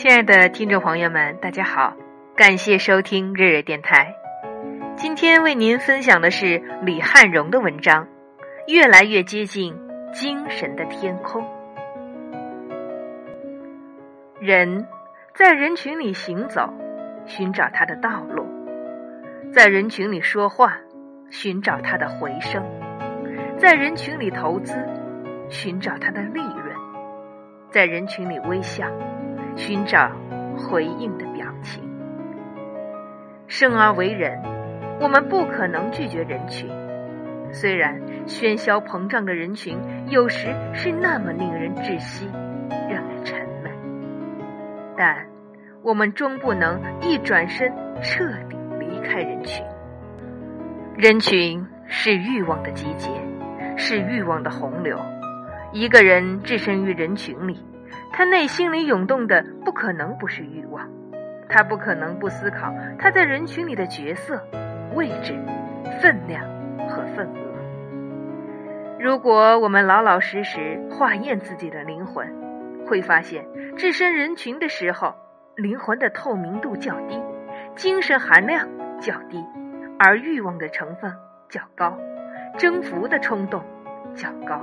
亲爱的听众朋友们，大家好，感谢收听日日电台。今天为您分享的是李汉荣的文章《越来越接近精神的天空》。人在人群里行走，寻找他的道路；在人群里说话，寻找他的回声；在人群里投资，寻找他的利润；在人群里微笑。寻找回应的表情。生而为人，我们不可能拒绝人群。虽然喧嚣膨胀的人群有时是那么令人窒息，让人沉闷，但我们终不能一转身彻底离开人群。人群是欲望的集结，是欲望的洪流。一个人置身于人群里。他内心里涌动的不可能不是欲望，他不可能不思考他在人群里的角色、位置、分量和份额。如果我们老老实实化验自己的灵魂，会发现置身人群的时候，灵魂的透明度较低，精神含量较低，而欲望的成分较高，征服的冲动较高，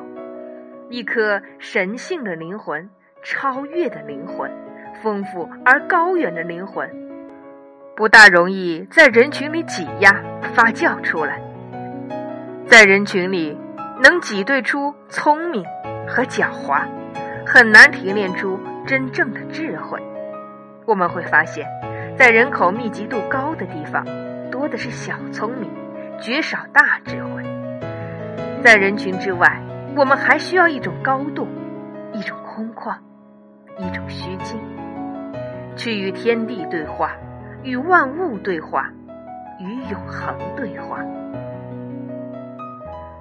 一颗神性的灵魂。超越的灵魂，丰富而高远的灵魂，不大容易在人群里挤压发酵出来。在人群里能挤兑出聪明和狡猾，很难提炼出真正的智慧。我们会发现，在人口密集度高的地方，多的是小聪明，绝少大智慧。在人群之外，我们还需要一种高度，一种空旷。一种虚静，去与天地对话，与万物对话，与永恒对话。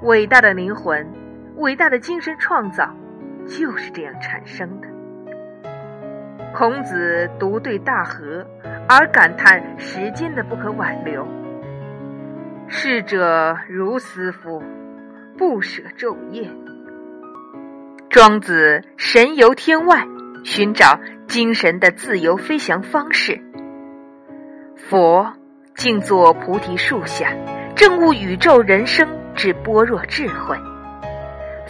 伟大的灵魂，伟大的精神创造，就是这样产生的。孔子独对大河，而感叹时间的不可挽留。逝者如斯夫，不舍昼夜。庄子神游天外。寻找精神的自由飞翔方式。佛静坐菩提树下，证悟宇宙人生之般若智慧。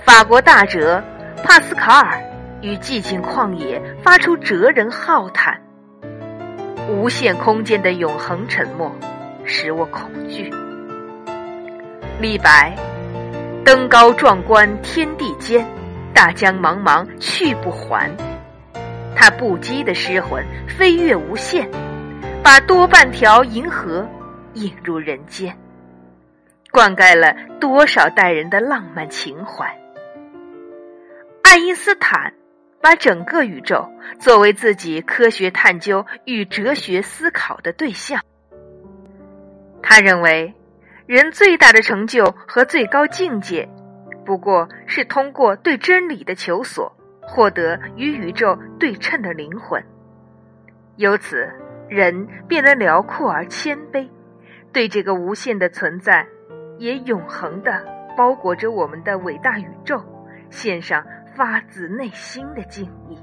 法国大哲帕斯卡尔于寂静旷野发出哲人浩叹：“无限空间的永恒沉默，使我恐惧。”李白：“登高壮观天地间，大江茫茫去不还。”他不羁的诗魂飞越无限，把多半条银河引入人间，灌溉了多少代人的浪漫情怀。爱因斯坦把整个宇宙作为自己科学探究与哲学思考的对象。他认为，人最大的成就和最高境界，不过是通过对真理的求索。获得与宇宙对称的灵魂，由此人变得辽阔而谦卑，对这个无限的存在，也永恒的包裹着我们的伟大宇宙，献上发自内心的敬意。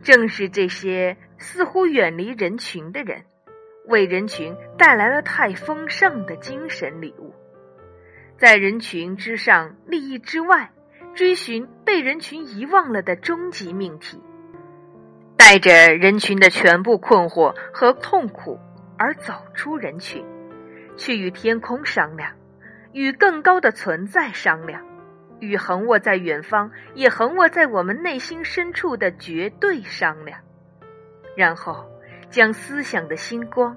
正是这些似乎远离人群的人，为人群带来了太丰盛的精神礼物，在人群之上，利益之外。追寻被人群遗忘了的终极命题，带着人群的全部困惑和痛苦而走出人群，去与天空商量，与更高的存在商量，与横卧在远方也横卧在我们内心深处的绝对商量，然后将思想的星光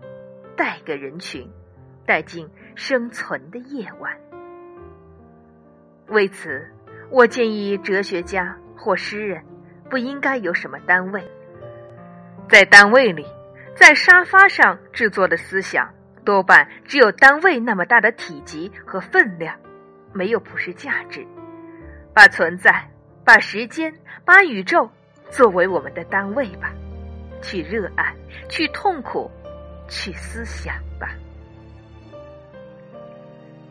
带给人群，带进生存的夜晚。为此。我建议哲学家或诗人不应该有什么单位，在单位里，在沙发上制作的思想多半只有单位那么大的体积和分量，没有普世价值。把存在、把时间、把宇宙作为我们的单位吧，去热爱，去痛苦，去思想吧。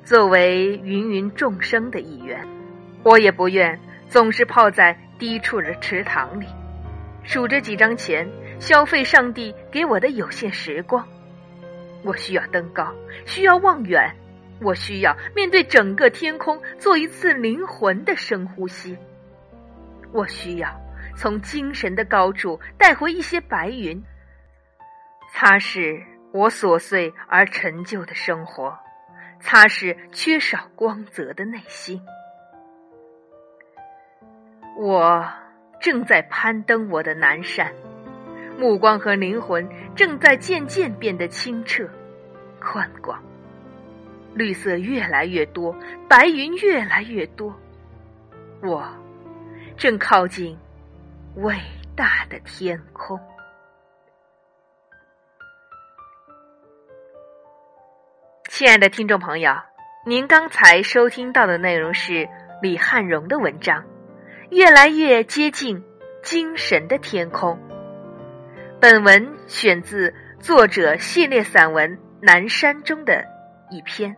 作为芸芸众生的一员。我也不愿总是泡在低处的池塘里，数着几张钱，消费上帝给我的有限时光。我需要登高，需要望远，我需要面对整个天空做一次灵魂的深呼吸。我需要从精神的高处带回一些白云，擦拭我琐碎而陈旧的生活，擦拭缺少光泽的内心。我正在攀登我的南山。目光和灵魂正在渐渐变得清澈、宽广，绿色越来越多，白云越来越多，我正靠近伟大的天空。亲爱的听众朋友，您刚才收听到的内容是李汉荣的文章《越来越接近精神的天空》。本文选自作者系列散文《南山》中的一篇。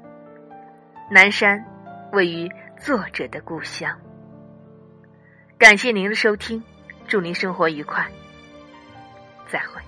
南山位于作者的故乡。感谢您的收听，祝您生活愉快，再会。